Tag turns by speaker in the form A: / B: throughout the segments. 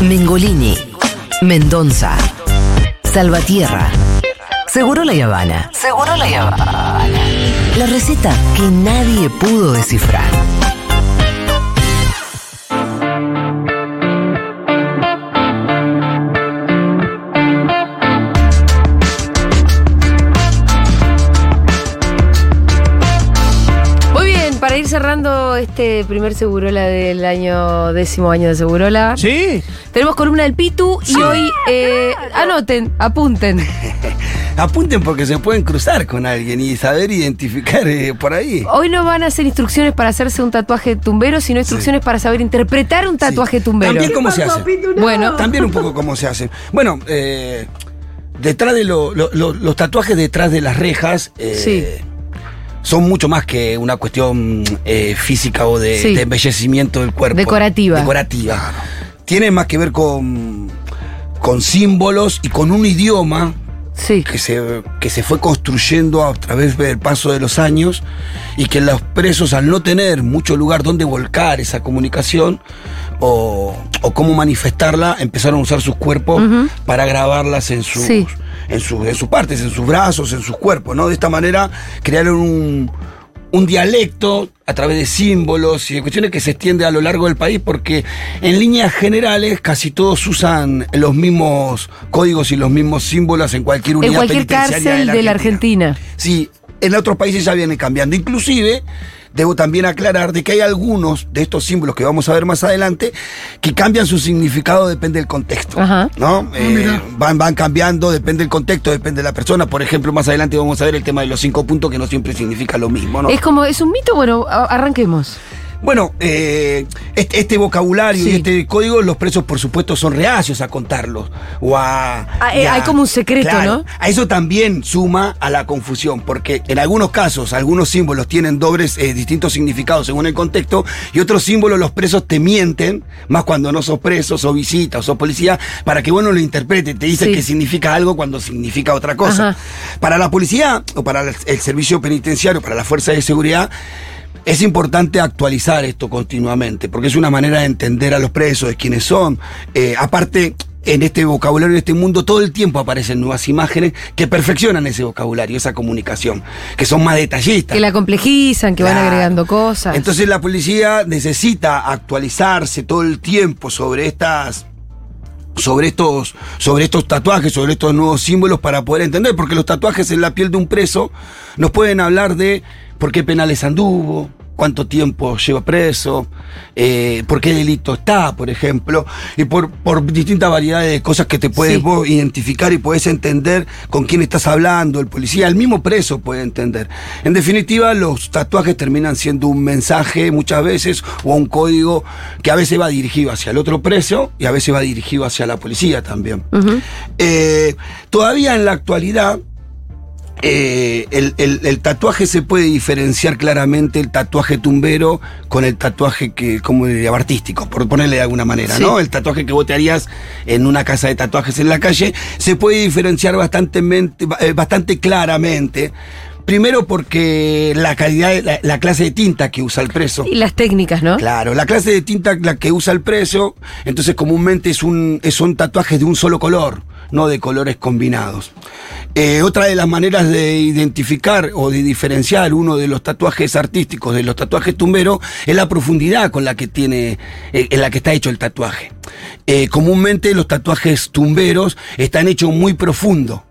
A: Mengolini, Mendoza, Salvatierra, Seguro la Habana. Seguro la Habana. La receta que nadie pudo descifrar.
B: Cerrando este primer Segurola del año décimo año de Segurola.
C: ¿Sí?
B: Tenemos columna del Pitu y hoy eh, anoten, apunten.
C: Apunten porque se pueden cruzar con alguien y saber identificar eh, por ahí.
B: Hoy no van a hacer instrucciones para hacerse un tatuaje tumbero, sino instrucciones para saber interpretar un tatuaje
C: Sí.
B: tumbero.
C: También cómo se hace.
B: Bueno,
C: También un poco cómo se hace. Bueno, eh, detrás de lo- lo- lo- los tatuajes detrás de las rejas eh,
B: Sí.
C: Son mucho más que una cuestión eh, física o de,
B: Sí.
C: de embellecimiento del cuerpo.
B: Decorativa.
C: Decorativa. Tiene más que ver con, con símbolos y con un idioma
B: sí.
C: que se, que se fue construyendo a través del paso de los años y que los presos al no tener mucho lugar donde volcar esa comunicación o, o cómo manifestarla, empezaron a usar sus cuerpos para grabarlas en sus,
B: Sí.
C: En, sus, en sus partes, en sus brazos, en sus cuerpos. ¿no? De esta manera crearon un, un dialecto a través de símbolos y de cuestiones que se extiende a lo largo del país porque en líneas generales casi todos usan los mismos códigos y los mismos símbolos en cualquier unidad
B: En cualquier
C: penitenciaria
B: cárcel de la Argentina.
C: Sí, en otros países ya vienen cambiando. Inclusive, debo también aclarar de que hay algunos de estos símbolos que vamos a ver más adelante que cambian su significado depende del contexto.
B: Ajá.
C: ¿no? Eh, van, van cambiando, depende del contexto, depende de la persona. Por ejemplo, más adelante vamos a ver el tema de los cinco puntos que no siempre significa lo mismo. ¿no?
B: Es como, ¿es un mito? Bueno, arranquemos.
C: Bueno, eh, este, este vocabulario
B: Sí.
C: y este código, los presos, por supuesto, son reacios a contarlos. O a,
B: Ah, eh, hay como un secreto,
C: Claro,
B: ¿no?
C: A eso también suma a la confusión, porque en algunos casos, algunos símbolos tienen dobles, eh, distintos significados según el contexto, y otros símbolos los presos te mienten, más cuando no sos preso, sos visita o sos policía, para que uno lo interprete. Te dice
B: Sí.
C: que significa algo cuando significa otra cosa.
B: Ajá.
C: Para la policía o para el el servicio penitenciario, para la fuerza de seguridad, es importante actualizar esto continuamente, porque es una manera de entender a los presos, de quiénes son. Eh, aparte, en este vocabulario, en este mundo, todo el tiempo aparecen nuevas imágenes que perfeccionan ese vocabulario, esa comunicación, que son más detallistas.
B: Que la complejizan, que van agregando cosas.
C: Entonces la policía necesita actualizarse todo el tiempo sobre estas sobre estos, sobre estos tatuajes, sobre estos nuevos símbolos para poder entender, porque los tatuajes en la piel de un preso nos pueden hablar de por qué penales anduvo, cuánto tiempo lleva preso, eh, por qué delito está, por ejemplo, y por, por distintas variedades de cosas que te puedes
B: Sí.
C: vos identificar y puedes entender con quién estás hablando, el policía, el mismo preso puede entender. En definitiva, los tatuajes terminan siendo un mensaje muchas veces o un código que a veces va dirigido hacia el otro preso y a veces va dirigido hacia la policía también. Eh, todavía en la actualidad, eh, el, el- el tatuaje se puede diferenciar claramente el tatuaje tumbero con el tatuaje que, como diría, artístico, por ponerle de alguna manera,
B: Sí.
C: ¿no? El tatuaje que vos te harías en una casa de tatuajes en la calle se puede diferenciar bastante, bastante claramente. Primero porque la calidad, de- la, la clase de tinta que usa el preso.
B: Y las técnicas, ¿no?
C: Claro, la clase de tinta la que usa el preso, entonces comúnmente es un, son tatuajes de un solo color, no de colores combinados. Eh, otra de las maneras de identificar o de diferenciar uno de los tatuajes artísticos de los tatuajes tumberos es la profundidad con la que tiene, eh, en la que está hecho el tatuaje. Eh, comúnmente los tatuajes tumberos están hechos muy profundo.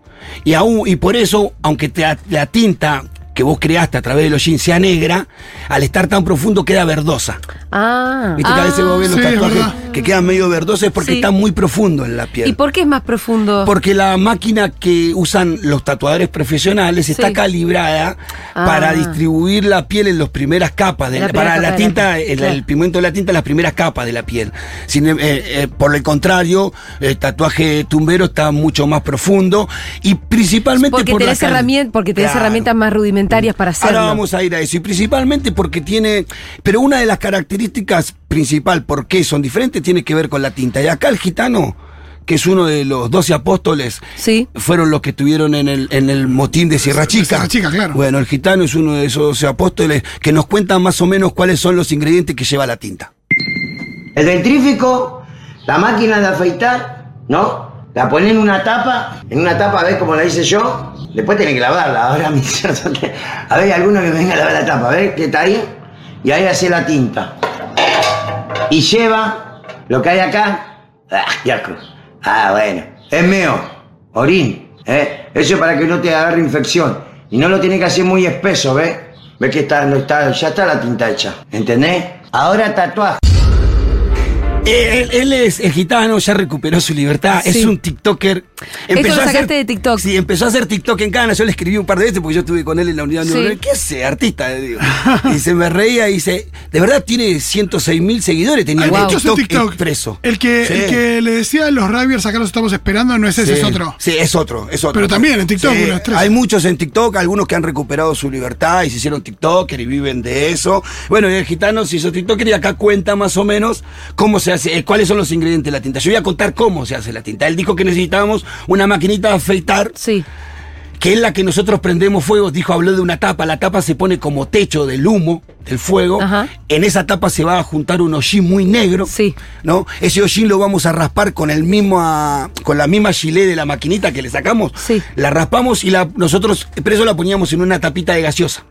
C: Y, aún, y por eso, aunque te- la tinta que vos creaste a través de los jeans sea negra, al estar tan profundo queda verdosa.
B: Ah.
C: Viste que a veces vos ves los
D: Sí,
C: tatuajes
D: verdad.
C: Que quedan medio verdosos es porque
B: Sí.
C: están muy profundo en la
B: ¿Y
C: piel.
B: por qué es más profundo?
C: Porque la máquina que usan los tatuadores profesionales está calibrada
B: Ah.
C: para distribuir la piel en las primeras capas, de
B: La
C: la-
B: primera
C: para
B: capa
C: la
B: de la
C: tinta, el,
B: claro.
C: el pigmento de la tinta en las primeras capas de la piel. Sin, eh, eh, por el contrario, el tatuaje tumbero está mucho más profundo y principalmente
B: porque
C: por
B: tenés, porque tenés
C: Claro.
B: herramientas más rudimentarias para hacerlo.
C: Ahora vamos a ir a eso. Y principalmente porque tiene. Pero una de las características principal por qué son diferentes tiene que ver con la tinta. Y acá el gitano, que es uno de los doce apóstoles,
B: Sí.
C: fueron los que estuvieron en el, en el motín de Sierra Chica.
D: Sierra Chica, claro.
C: Bueno, el gitano es uno de esos doce apóstoles que nos cuentan más o menos cuáles son los ingredientes que lleva la tinta.
E: El dentrífico,
D: la máquina de afeitar, ¿no? La pones en una tapa, en una tapa, ¿ves cómo la hice yo? Después tenés que lavarla. Ahora, mi a ver, alguno que venga a lavar la tapa, a ver, ¿qué está ahí? Y ahí hace la tinta. Y lleva lo que hay acá. Ah, ya. Ah, bueno. Es mío. Orín. ¿eh? Eso es para que no te agarre infección. Y no lo tiene que hacer muy espeso, ¿ves? ¿Ves que está, no está, ya está la tinta hecha? ¿Entendés? Ahora tatuaje.
C: Él, él es, es gitano, ya recuperó su libertad, es un TikToker.
B: Esto lo sacaste de TikTok.
C: Sí, empezó a hacer TikTok en Cana. Yo le escribí un par de veces porque yo estuve con él en la unidad
B: Sí.
C: neuronal. ¿Qué hace, artista? Le digo. y se me reía y dice, de verdad tiene 106 mil seguidores, tenía el
E: en
C: TikTok,
E: TikTok.
C: expreso.
E: El que,
C: Sí.
E: el que le decía a los Raviers acá los estamos esperando no es ese,
C: Sí.
E: es otro.
C: Sí, es otro, es otro.
E: Pero también en TikTok, unos tres.
C: Hay muchos en TikTok, algunos que han recuperado su libertad y se hicieron TikToker y viven de eso. Bueno, y el gitano se hizo TikToker y acá cuenta más o menos cómo se hace, eh, cuáles son los ingredientes de la tinta. Yo voy a contar cómo se hace la tinta. Él dijo que necesitábamos una maquinita de afeitar,
B: Sí.
C: que es la que nosotros prendemos fuego. Dijo, habló de una tapa. La tapa se pone como techo del humo, del fuego.
B: Ajá.
C: En esa tapa se va a juntar un hollín muy negro.
B: Sí.
C: ¿no? Ese hollín lo vamos a raspar con el mismo ah, con la misma gilet de la maquinita que le sacamos.
B: Sí.
C: La raspamos y la nosotros, pero eso la poníamos en una tapita de gaseosa.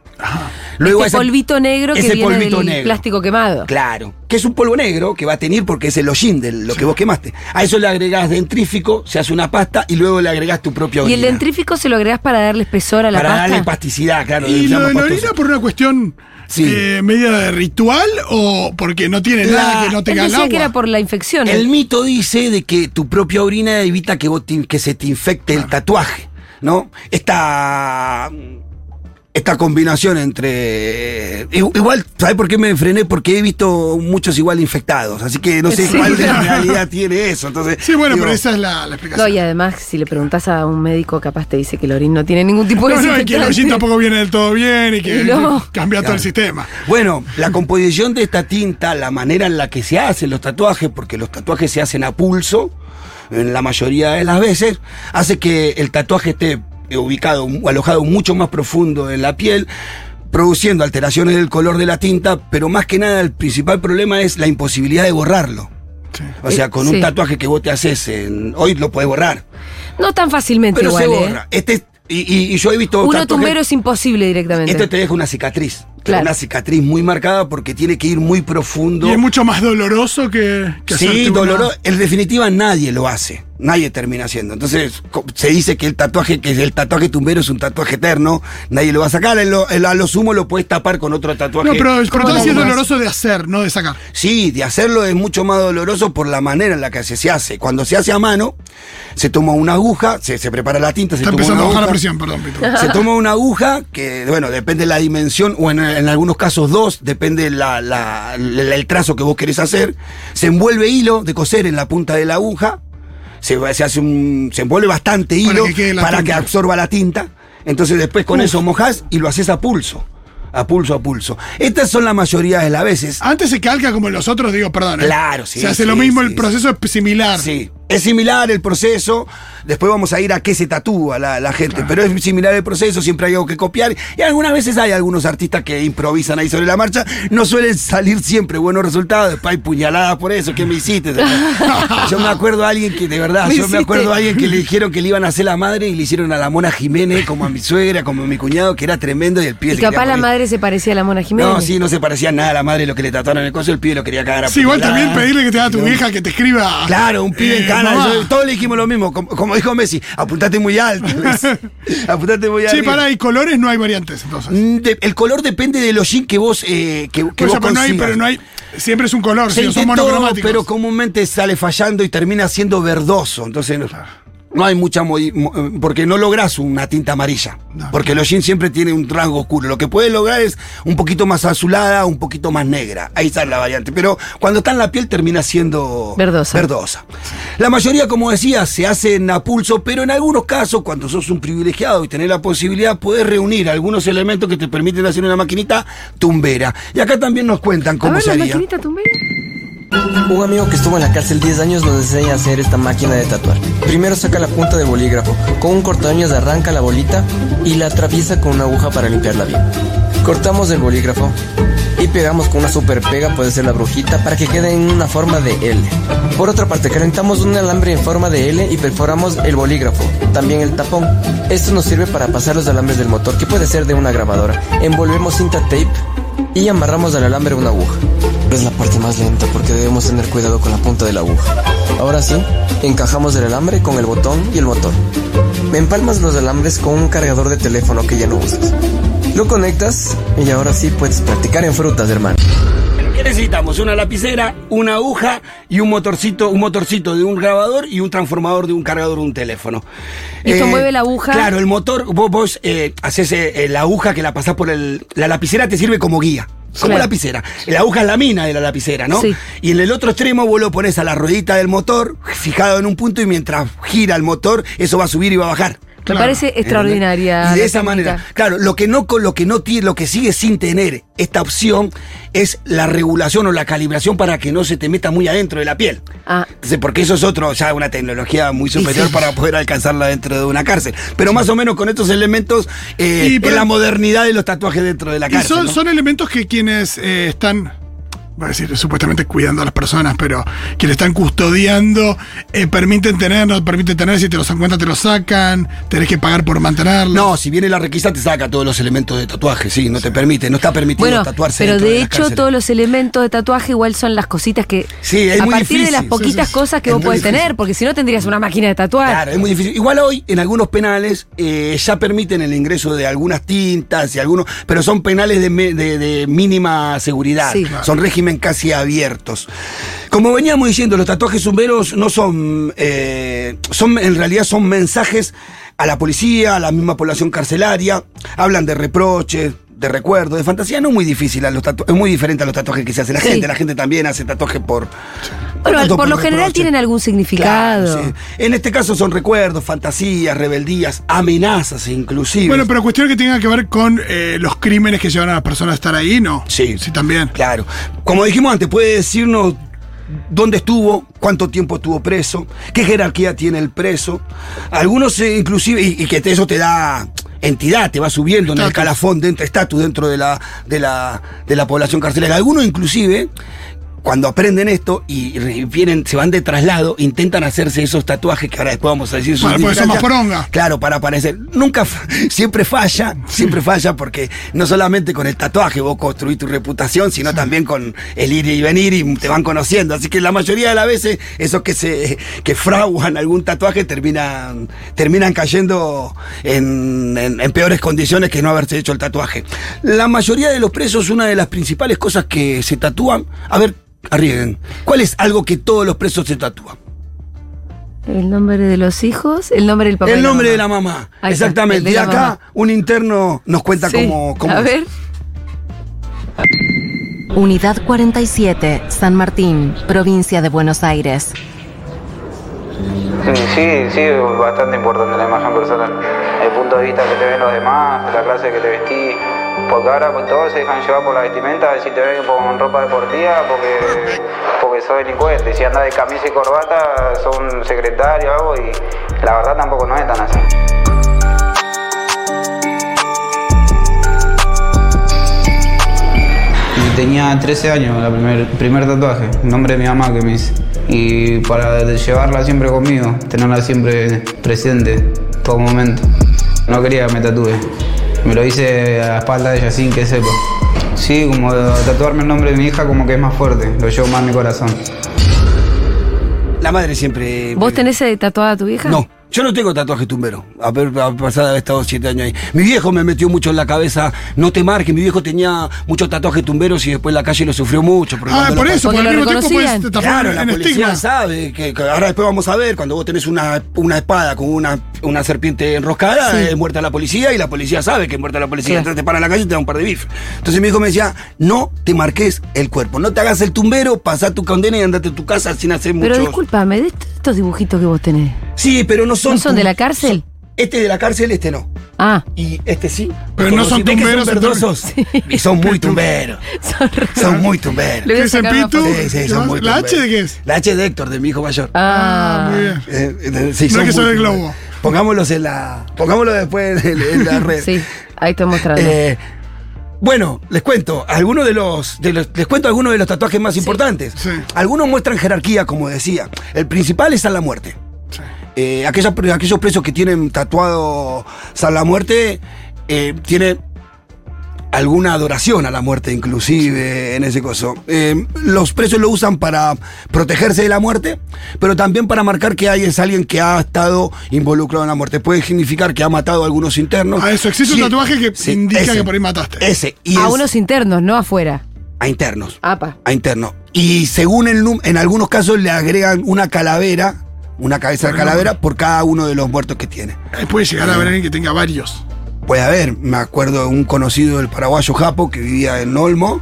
C: Luego
B: este
C: esa-
B: polvito negro que
C: ese
B: viene
C: polvito
B: del
C: negro.
B: plástico quemado.
C: Claro, que es un polvo negro que va a tener porque es el hollín de lo que vos quemaste. A eso le agregás dentrífico, se hace una pasta y luego le agregás tu propia
B: ¿Y
C: orina.
B: el dentrífico se lo agregás para darle espesor a la
C: Para
B: pasta?
C: darle plasticidad, claro.
E: ¿Y lo de la orina por una cuestión
C: Sí.
E: eh, media de ritual o porque no tiene
C: La-
E: nada que no
B: Él
E: tenga el
B: decía
E: agua?
B: que era por la infección.
C: El mito dice de que tu propia orina evita que, vos te- que se te infecte el tatuaje, ¿no? Esta, esta combinación entre... i- Igual, ¿sabes por qué me frené? Porque he visto muchos igual infectados, así que no sé
B: Sí.
C: cuál de la realidad tiene eso. Entonces,
E: Sí, bueno,
C: digo,
E: pero esa es la, la
B: No,
E: explicación.
B: y además, si le preguntas a un médico, capaz te dice que el orín no tiene ningún tipo de
E: no, no, y que el tampoco viene del todo bien y que
B: Y no.
E: cambia todo el sistema.
C: Bueno, la composición de esta tinta, la manera en la que se hacen los tatuajes, porque los tatuajes se hacen a pulso, en la mayoría de las veces, hace que el tatuaje esté eh, ubicado o alojado mucho más profundo en la piel, produciendo alteraciones del color de la tinta, pero más que nada el principal problema es la imposibilidad de borrarlo.
E: Sí.
C: O sea, con
B: Eh,
C: un
B: sí.
C: tatuaje que vos te haces en- hoy lo puedes borrar,
B: No tan fácilmente
C: pero
B: igual,
C: se
B: ¿eh?
C: borra. Este y, y- y yo he visto
B: Uno tumbero es imposible directamente.
C: Esto te deja una cicatriz.
B: Claro.
C: Una cicatriz muy marcada porque tiene que ir muy profundo.
E: Y es mucho más doloroso que, que
C: Sí,
E: una-
C: doloroso. En definitiva, nadie lo hace. Nadie termina haciendo. Entonces, se dice que el tatuaje, que el tatuaje tumbero es un tatuaje eterno. Nadie lo va a sacar. En lo- en lo- a lo sumo lo puedes tapar con otro tatuaje.
E: No, pero, pero
B: ¿Cómo
E: todo sí es
B: lo
E: doloroso de hacer, no de sacar.
C: Sí, de hacerlo es mucho más doloroso por la manera en la que se, se hace. Cuando se hace a mano, se toma una aguja, se, se prepara la tinta, se
E: Está
C: toma
E: empezando a
C: una
E: bajar la
C: aguja.
E: presión, perdón, Pito.
C: Se toma una aguja que, bueno, depende de la dimensión, o en, en algunos casos dos, depende la, la- la- el trazo que vos querés hacer. Se envuelve hilo de coser en la punta de la aguja. Se, se hace un, se envuelve bastante
E: Para
C: hilo
E: que
C: para que absorba la tinta. Entonces después con
E: Uf.
C: eso mojás y lo haces a pulso. A pulso, a pulso. Estas son la mayoría de las veces.
E: Antes se calca como en los otros, digo, perdón. ¿eh?
C: Claro, sí,
E: Se hace
C: sí,
E: lo mismo,
C: sí,
E: el proceso es similar.
C: Sí, es similar el proceso. Después vamos a ir a qué se tatúa la, la gente, pero es similar el proceso, siempre hay algo que copiar. Y algunas veces hay algunos artistas que improvisan ahí sobre la marcha. No suelen salir siempre buenos resultados. Después hay puñaladas por eso. ¿Qué me hiciste? yo me acuerdo a alguien que, de verdad,
B: Me
C: yo me
B: hiciste.
C: acuerdo a alguien que le dijeron que le iban a hacer la madre y le hicieron a la Mona Jiménez, como a mi suegra, como a mi cuñado, que era tremendo y el pibe
B: Y capaz la madre se parecía a la Mona Jiménez.
C: No, sí, no se parecía nada a la madre lo que le tatuaron en el coso, el pibe lo quería cagar a
E: Sí, igual también pedirle que te haga tu vieja que te escriba.
C: Claro, un pibe en yo- todos le dijimos lo mismo. Como, como dijo Messi, apuntate muy alto. Apuntate muy alto.
E: Sí, para, y colores no hay variantes, entonces.
C: Mm, de- el color depende del hollín que vos, eh, que, que
E: O sea,
C: vos
E: pero no hay, pero no hay. Siempre es un color,
C: Se
E: si no son
C: intentó,
E: monocromáticos.
C: pero comúnmente sale fallando y termina siendo verdoso. Entonces no, no hay mucha eh, porque no lográs una tinta amarilla.
E: No.
C: porque el hollín siempre tiene un rango oscuro. Lo que puedes lograr es un poquito más azulada, un poquito más negra. Ahí está la variante. Pero cuando está en la piel termina siendo
B: Verdosa.
C: verdosa. La mayoría, como decía, se hacen a pulso, pero en algunos casos, cuando sos un privilegiado y tenés la posibilidad, podés reunir algunos elementos que te permiten hacer una maquinita tumbera. Y acá también nos cuentan
B: a
C: cómo
B: ver
C: se
B: la
C: haría.
B: maquinita tumbera.
F: Un amigo que estuvo en la cárcel 10 años nos enseña hacer esta máquina de tatuar. Primero saca la punta del bolígrafo, con un cortadueñas arranca la bolita y la atraviesa con una aguja para limpiarla bien. Cortamos el bolígrafo y pegamos con una super pega, puede ser la brujita, para que quede en una forma de L. Por otra parte, calentamos un alambre en forma de L y perforamos el bolígrafo, también el tapón. Esto nos sirve para pasar los alambres del motor, que puede ser de una grabadora. Envolvemos cinta tape y amarramos al alambre una aguja. Es la parte más lenta porque debemos tener cuidado con la punta de la aguja. Ahora sí, encajamos el alambre con el botón y el motor. Empalmas los alambres con un cargador de teléfono que ya no usas. Lo conectas y ahora sí puedes practicar en frutas, hermano.
C: ¿Qué necesitamos? Una lapicera, una aguja y un motorcito, un motorcito de un grabador y un transformador de un cargador de un teléfono.
B: ¿Y esto mueve la aguja?
C: Claro, el motor, vos, vos eh, haces eh, la aguja que la pasás por el. La lapicera te sirve como guía. Como
B: Claro.
C: lapicera. La aguja es la mina de la lapicera, ¿no?
B: Sí.
C: Y en el otro extremo vos lo pones a la ruedita del motor, fijado en un punto, y mientras gira el motor, eso va a subir y va a bajar.
B: Me parece extraordinaria.
C: Y de esa
B: técnica.
C: manera, claro, lo que no con lo que no tiene, lo que sigue sin tener esta opción es la regulación o la calibración para que no se te meta muy adentro de la piel.
B: Ah.
C: Entonces, porque eso es otro, ya una tecnología muy superior
B: sí.
C: para poder alcanzarla dentro de una cárcel. Pero más o menos con estos elementos, eh,
E: Y,
C: la modernidad de los tatuajes dentro de la
E: Y
C: cárcel.
E: son,
C: ¿no?
E: son elementos que quienes eh, están, voy a decir, supuestamente cuidando a las personas, pero quienes están custodiando, eh, permiten tener, no permiten tener, si te los dan cuenta te los sacan, tenés que pagar por mantenerlos.
C: No, si viene la requisa te saca todos los elementos de tatuaje, sí, no te permite, no está permitido
B: Bueno,
C: tatuarse.
B: pero de hecho todos los elementos de tatuaje igual son las cositas que...
C: Sí, es
B: a
C: muy
B: partir de las poquitas
E: sí.
B: cosas que
C: Es
B: vos podés
C: difícil.
B: tener, porque si no tendrías una máquina de tatuar.
C: Claro, es muy difícil. Igual hoy en algunos penales eh, ya permiten el ingreso de algunas tintas y algunos, pero son penales de, me- de- de mínima seguridad.
B: Sí.
C: Son casi abiertos. Como veníamos diciendo, los tatuajes zumberos no son, eh, son en realidad son mensajes a la policía, a la misma población carcelaria. Hablan de reproches. De recuerdo, de fantasía, no es muy difícil, a los es muy diferente a los tatuajes que se hace la
B: Sí.
C: gente. La gente también hace tatuajes por.
B: Bueno, por lo general
C: reproche.
B: tienen algún significado.
C: Claro, sí. En este caso son recuerdos, fantasías, rebeldías, amenazas inclusive.
E: Bueno, pero cuestión que tenga que ver con eh, los crímenes que llevan a las personas a estar ahí, ¿no?
C: Sí.
E: Sí, también.
C: Claro. Como dijimos antes, puede decirnos dónde estuvo, cuánto tiempo estuvo preso, qué jerarquía tiene el preso. Algunos eh, inclusive, y, y que te- eso te da entidad, te va subiendo en el calafón dentro, estatus dentro de la, de la, de la población carcelaria. Algunos inclusive, cuando aprenden esto y vienen, se van de traslado, intentan hacerse esos tatuajes que ahora después vamos a decir su
E: Para poder más poronga.
C: Claro, para parecer. Nunca, siempre falla, siempre falla porque no solamente con el tatuaje vos construís tu reputación, sino también con el ir y venir y te van conociendo. Así que la mayoría de las veces esos que se que fraguan algún tatuaje terminan, terminan cayendo en, en- en peores condiciones que no haberse hecho el tatuaje. La mayoría de los presos, una de las principales cosas que se tatúan, a ver, arriesguen. ¿Cuál es algo que todos los presos se tatúan?
B: El nombre de los hijos, el nombre del papá.
C: El nombre
B: mamá.
C: de la mamá. Exactamente. Y acá
B: mamá.
C: un interno nos cuenta
B: Sí,
C: cómo, cómo
B: A
C: es.
B: ver.
G: Unidad 47, San Martín, provincia de Buenos Aires.
H: Sí, sí, sí, bastante importante la imagen personal. Punto que te ven los demás, la clase que te vestís. Porque ahora pues, todos se dejan llevar por la vestimenta, si te ven con ropa deportiva, porque, porque sos delincuente. Si andas de camisa y corbata, sos un secretario o algo, y la verdad tampoco no es tan así. Tenía 13 años, el primer, primer tatuaje, el nombre de mi mamá que me hice. Y para llevarla siempre conmigo, tenerla siempre presente, todo momento. No quería que me tatúe. Me lo hice a la espalda de ella sin que sepa. Sí, como tatuarme el nombre de mi hija como que es más fuerte, lo llevo más en mi corazón.
C: La madre siempre.
B: ¿Vos tenés eh, tatuada a tu hija?
C: No. Yo no tengo tatuaje tumbero, a pesar de haber estado siete años ahí. Mi viejo me metió mucho en la cabeza, no te marques, mi viejo tenía muchos tatuajes tumberos y después en la calle lo sufrió mucho.
E: Ah, por eso, por el
B: lo
E: mismo tiempo puedes
C: Claro, la
E: en
C: policía
E: estigma.
C: sabe que, que ahora después vamos a ver, cuando vos tenés una, una espada con una, una serpiente enroscada,
B: Sí.
C: es muerta la policía y la policía sabe que es muerta la policía.
B: Claro.
C: Entonces te para en la calle y te da un par de bifes. Entonces mi hijo me decía, no te marques el cuerpo, no te hagas el tumbero, pasá tu condena y andate a tu casa sin hacer
B: Pero
C: mucho.
B: discúlpame, de est- estos dibujitos que vos tenés.
C: Sí, pero no son.
B: ¿No son de la cárcel?
C: son- Este de la cárcel, este no.
B: Ah,
C: Y este sí.
E: Pero no son
C: si
E: tumberos,
C: Son verdosos. Y son muy tumberos.
B: son
C: Son muy tumberos.
B: Le voy a
E: ¿Qué es el
B: sacar una
E: pitu?
C: Sí, sí,
E: ¿Qué
C: son muy
E: ¿La H de qué es?
C: La H de Héctor, de mi hijo mayor.
B: Ah,
E: muy bien.
C: Eh, eh, sí,
E: No es que soy el globo.
C: Pongámoslos en la. Pongámoslo después en, en la red.
B: sí, ahí estoy mostrando.
C: Eh, Bueno, les cuento, algunos de los, de los- les cuento algunos de los tatuajes más importantes.
E: Sí.
C: Algunos muestran jerarquía, como decía. El principal es a la muerte. Eh, aquellas- aquellos presos que tienen tatuado San la Muerte eh, tiene alguna adoración a la muerte, inclusive en ese coso. Eh, los presos lo usan para protegerse de la muerte, pero también para marcar que hay es alguien que ha estado involucrado en la muerte. Puede significar que ha matado a algunos internos.
E: Ah, eso, existe un tatuaje que
C: sí,
E: indica
C: ese,
E: que por ahí mataste.
C: Ese. Y
B: a
C: es-
B: unos internos, no afuera.
C: a internos.
B: Apa.
C: A internos. Y según el num- en algunos casos le agregan una calavera, una cabeza de calavera por cada uno de los muertos que tiene.
E: Eh, Puede llegar a haber alguien que tenga varios.
C: Puede haber, me acuerdo de un conocido del paraguayo Japo que vivía en Olmo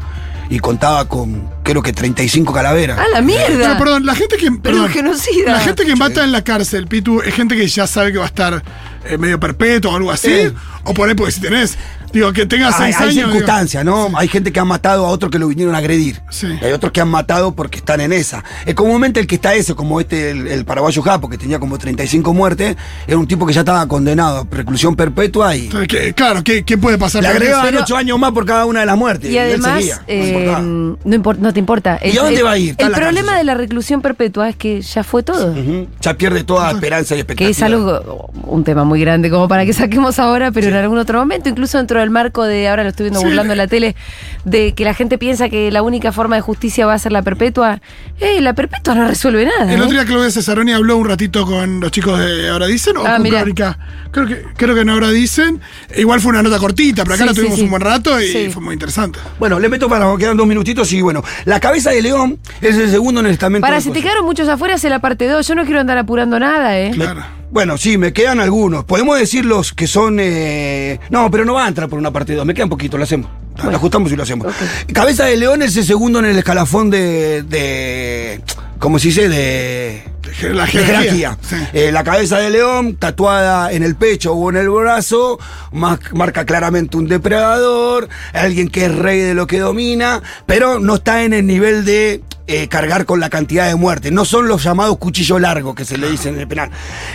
C: y contaba con creo que 35 calaveras.
B: ¡A la mierda!
E: Pero perdón, la gente que.
B: Pero
E: perdón,
B: genocida.
E: La gente que mata en la cárcel, Pitu, es gente que ya sabe que va a estar eh, medio perpetuo o algo así.
C: Sí.
E: O por ahí, porque si tenés. Digo, que tenga
C: Hay,
E: seis
C: hay
E: años.
C: circunstancias, ¿no? Hay gente que ha matado a otros que lo vinieron a agredir.
E: Sí.
C: Y hay otros que han matado porque están en esa. Es comúnmente el que está ese, como este, el, el paraguayo Japo, que tenía como 35 muertes, era un tipo que ya estaba condenado a reclusión perpetua y
E: entonces, que- claro, ¿qué, qué puede pasar?
C: le
E: eso?
C: agregaban
B: Pero-
C: 8 años más por cada una de las muertes.
B: Y
C: él
B: además,
C: seguía, no
B: eh,
C: importaba.
B: no, te importa.
C: ¿Y a dónde va a ir? Está
B: El problema
C: cárcel.
B: de la reclusión perpetua es que ya fue todo.
C: Ya pierde toda esperanza y
B: Que
C: expectativa.
B: es algo, un tema muy grande como para que saquemos ahora, pero en algún otro momento, incluso dentro del marco de, ahora lo estoy viendo
E: Sí.
B: burlando en la tele, de que la gente piensa que la única forma de justicia va a ser la perpetua. ¡Eh, la perpetua no resuelve nada!
E: El
B: ¿eh?
E: otro día Claudia Cesaroni habló un ratito con los chicos de Ahora Dicen o
B: Ah,
E: con
B: mirá.
E: Crónica. Creo que, creo que en Ahora Dicen. Igual fue una nota cortita, pero acá
B: Sí,
E: la tuvimos
B: sí.
E: un buen rato y
B: Sí.
E: fue muy interesante.
C: Bueno, le meto para quedan dos minutitos y bueno, la cabeza de león es el segundo en el estamento.
B: Para si te quedaron muchos afuera, hace la parte 2. Yo no quiero andar apurando nada, ¿eh?
E: Claro.
C: Bueno, sí, me quedan algunos. Podemos decir los que son. eh, No, pero no va a entrar por una parte dos. Me queda un poquito, lo hacemos. Lo ajustamos y lo hacemos. Cabeza de león es el segundo en el escalafón de. de ¿Cómo se dice? De.
E: De La
C: de
E: jerarquía. Sí.
C: Eh, la cabeza de león, tatuada en el pecho o en el brazo, ma- marca claramente un depredador, alguien que es rey de lo que domina, pero no está en el nivel de eh, cargar con la cantidad de muertes. No son los llamados cuchillo largo que se le dice en el penal.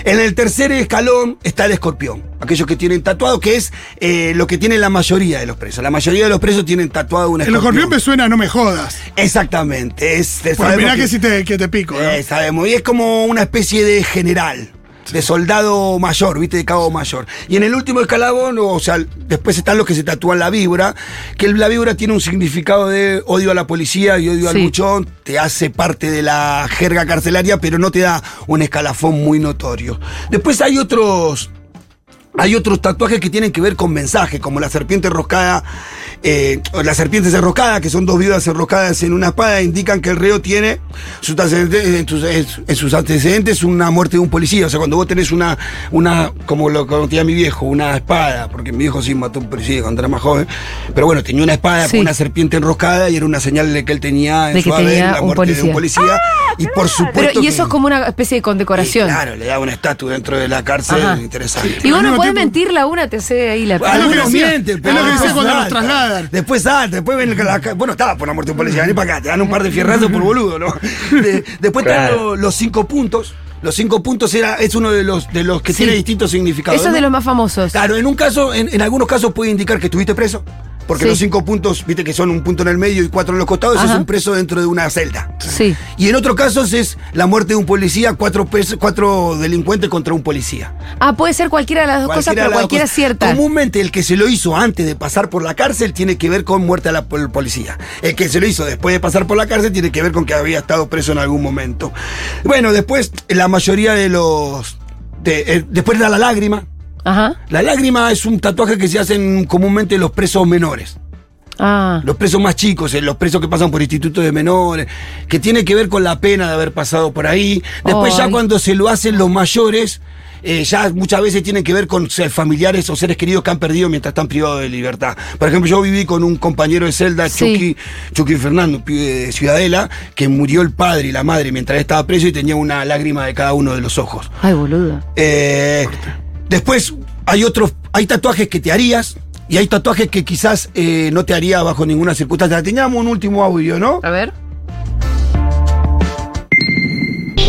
C: En el tercer escalón está el escorpión, aquellos que tienen tatuado, que es eh, lo que tiene la mayoría de los presos. La mayoría de los presos tienen tatuado un
E: El
C: escorpión.
E: escorpión me suena, no me jodas.
C: Exactamente. Es,
E: Pues mirá que,
C: que-
E: si te, que te pico. ¿no?
C: eh, sabemos. Y es como una especie de general. De soldado mayor, ¿viste? De cabo mayor. Y en el último escalabón, o sea, después están los que se tatúan la víbora, que el- la víbora tiene un significado de odio a la policía y odio al buchón, te hace parte de la jerga carcelaria, pero no te da un escalafón muy notorio. Después hay otros. Hay otros tatuajes que tienen que ver con mensajes, como la serpiente enroscada, eh, las serpientes enroscadas, que son dos viudas enroscadas en una espada, indican que el reo tiene sus antecedentes- en, sus, en sus antecedentes una muerte de un policía. O sea, cuando vos tenés una, una como lo que tenía mi viejo, una espada, porque mi viejo sí mató a un policía cuando era más joven, pero bueno, tenía una espada
B: Sí.
C: con una serpiente enroscada y era una señal de que él tenía en
B: De
C: su
B: que
C: haber
B: tenía
C: la
B: un
C: muerte de un
B: policía.
C: policía. y por supuesto.
B: Pero, y
C: que-
B: eso es como una especie de condecoración.
C: y claro, le da una estatua dentro de la cárcel
B: Ajá.
C: interesante.
B: Y vos
E: Al
B: no
E: mismo
B: podés
E: tiempo-
B: mentir la una, te hace ahí la
E: Es lo que
C: Algunos
E: decía-
C: mienten,
E: es
C: pero
E: lo que cuando los
C: salta. Después salta, después ven la, Bueno, estaba por la muerte de un policía, vení para acá, te dan un par de fierrazos por boludo, ¿no? De- después están
D: Claro.
C: los cinco puntos. Los cinco puntos era, es uno de los, de los que
B: Sí.
C: tiene distintos significados.
B: Eso de los más famosos.
C: Claro, en un caso, en, en algunos casos puede indicar que estuviste preso. Porque
B: Sí.
C: los cinco puntos, viste que son un punto en el medio y cuatro en los costados, eso es un preso dentro de una celda.
B: Sí.
C: Y en otros casos es la muerte de un policía, cuatro, presos- cuatro delincuentes contra un policía.
B: Ah, puede ser cualquiera de las dos cosas, pero cualquiera
C: dos
B: es cierta.
C: Comúnmente el que se lo hizo antes de pasar por la cárcel tiene que ver con muerte a la pol- policía. El que se lo hizo después de pasar por la cárcel tiene que ver con que había estado preso en algún momento. Bueno, después la mayoría de los... de- eh, después da la lágrima.
B: Ajá.
C: La lágrima es un tatuaje que se hacen comúnmente los presos menores.
B: Ah.
C: Los presos más chicos, eh, los presos que pasan por institutos de menores, que tiene que ver con la pena de haber pasado por ahí. Después ya
B: Ay.
C: cuando se lo hacen los mayores, eh, ya muchas veces tienen que ver con ser familiares o seres queridos que han perdido mientras están privados de libertad. Por ejemplo, yo viví con un compañero de celda,
B: Sí.
C: Chucky, Chucky Fernando, pibe de Ciudadela, que murió el padre y la madre mientras estaba preso y tenía una lágrima de cada uno de los ojos.
B: Ay, boludo.
C: Eh, después hay otros, hay tatuajes que te harías y hay tatuajes que quizás eh, no te haría bajo ninguna circunstancia. Teníamos un último audio, ¿no?
B: A ver.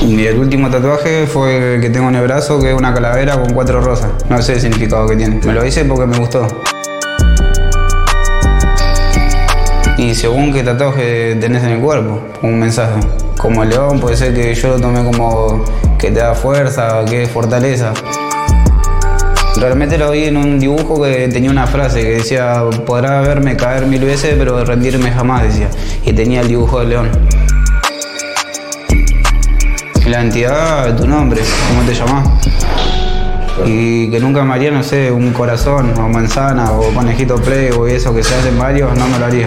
H: Y el último tatuaje fue el que tengo en el brazo, que es una calavera con cuatro rosas. No sé el significado que tiene. Me lo hice porque me gustó. Y según qué tatuaje tenés en el cuerpo, un mensaje. Como el león puede ser que yo lo tomé como que te da fuerza, que es fortaleza. Realmente lo vi en un dibujo que tenía una frase que decía, podrá verme caer mil veces, pero rendirme jamás, decía. Y tenía el dibujo del león. Y la entidad de tu nombre, ¿cómo te llamás? Y que nunca me haría, no sé, un corazón o manzana o conejito plego y eso que se hacen varios, no me lo haría.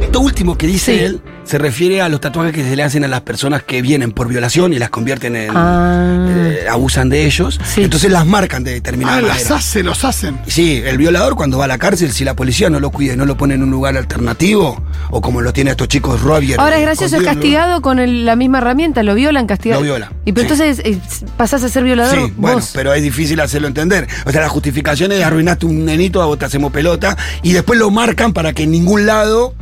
C: Esto último que dice
B: Sí.
C: él se refiere a los tatuajes que se le hacen a las personas que vienen por violación y las convierten en.
B: Ah.
C: eh, abusan de ellos.
B: Sí.
C: Entonces las marcan de determinada
E: Ah, las
C: manera.
E: hace, los hacen.
C: Sí, el violador cuando va a la cárcel, si la policía no lo cuida y no lo pone en un lugar alternativo, o como lo tienen estos chicos Roger.
B: Ahora es gracioso, es castigado con el- la misma herramienta, lo violan, castigado.
C: Lo viola,
B: Y pero
C: sí.
B: entonces eh, pasás a ser violador
C: Sí, bueno, pero es difícil hacerlo entender. O sea, la justificación es arruinaste un nenito, a vos te hacemos pelota, y después lo marcan para que en ningún lado,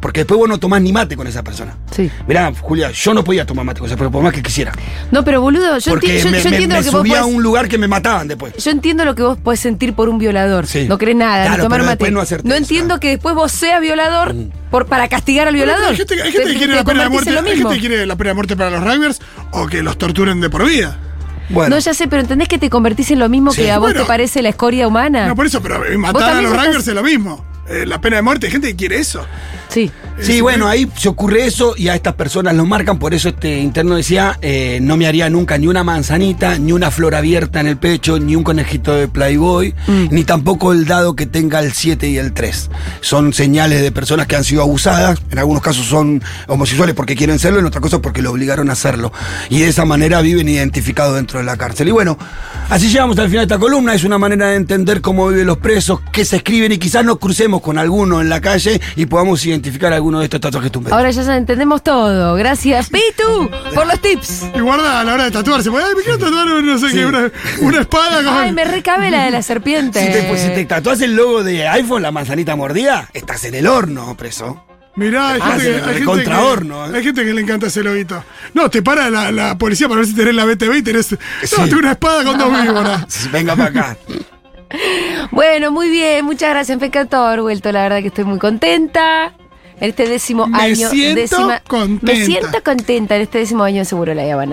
C: porque después vos no tomás ni mate con esa persona.
B: Sí.
C: Mirá, Julia, yo no podía tomar mate con esa persona, por más que quisiera.
B: No, pero boludo, yo,
C: porque
B: enti- yo-
C: me,
B: yo entiendo
C: me
B: lo que vos
C: subía a
B: podés-
C: un lugar que me mataban después.
B: Yo entiendo lo que vos podés sentir por un violador.
C: Sí.
B: No crees nada,
C: Claro,
B: ni tomar mate.
C: no eso,
B: entiendo que después vos seas violador por, para castigar al violador.
E: Hay gente, hay gente
B: Te-
E: que quiere la pena de muerte. Hay gente que quiere la pena de muerte para los rugbyers o que los torturen de por vida.
C: Bueno,
B: No, ya sé, pero ¿entendés que te convertís en lo mismo
C: Sí.
B: que a vos
E: Bueno.
B: te parece la escoria humana?
E: No, por eso, pero eh,
B: Vos
E: matar a los
B: estás-
E: rugbyers es lo mismo. Eh, la pena de muerte, hay gente que quiere eso.
B: Sí.
C: Sí, bueno, ahí se ocurre eso y a estas personas lo marcan, por eso este interno decía, eh, no me haría nunca ni una manzanita, ni una flor abierta en el pecho, ni un conejito de Playboy,
B: Mm.
C: ni tampoco el dado que tenga el 7 y el 3. Son señales de personas que han sido abusadas, en algunos casos son homosexuales porque quieren serlo, en otras cosas porque lo obligaron a hacerlo. Y de esa manera viven identificados dentro de la cárcel. Y bueno, así llegamos al final de esta columna, es una manera de entender cómo viven los presos, qué se escriben y quizás nos crucemos con alguno en la calle y podamos identificar alguno de estos tatuajes tumberos.
B: Ahora ya entendemos todo. Gracias, Pitu, por los tips.
E: Y guarda a la hora de tatuarse. Ay, me quiero tatuar, no sé qué, una, una espada con.
B: Ay, me recabe la de la serpiente.
C: Si te, pues, si te tatuas el logo de iPhone, la manzanita mordida, estás en el horno, preso.
E: Mirá, hay
C: Ah,
E: gente,
C: sí,
E: que, hay, gente que,
C: horno, ¿eh?
E: hay gente que le encanta ese lobito. No, te para la, la policía para ver si tenés la BTV y tenés. No, tengo una espada con dos víboras.
C: Venga para acá.
B: Bueno, muy bien, muchas gracias. Me encantó haber vuelto, la verdad que estoy muy contenta. En este décimo
E: Me
B: año.
E: siento
B: décima-
E: contenta.
B: Me siento contenta en este décimo año de Seguro La Habana.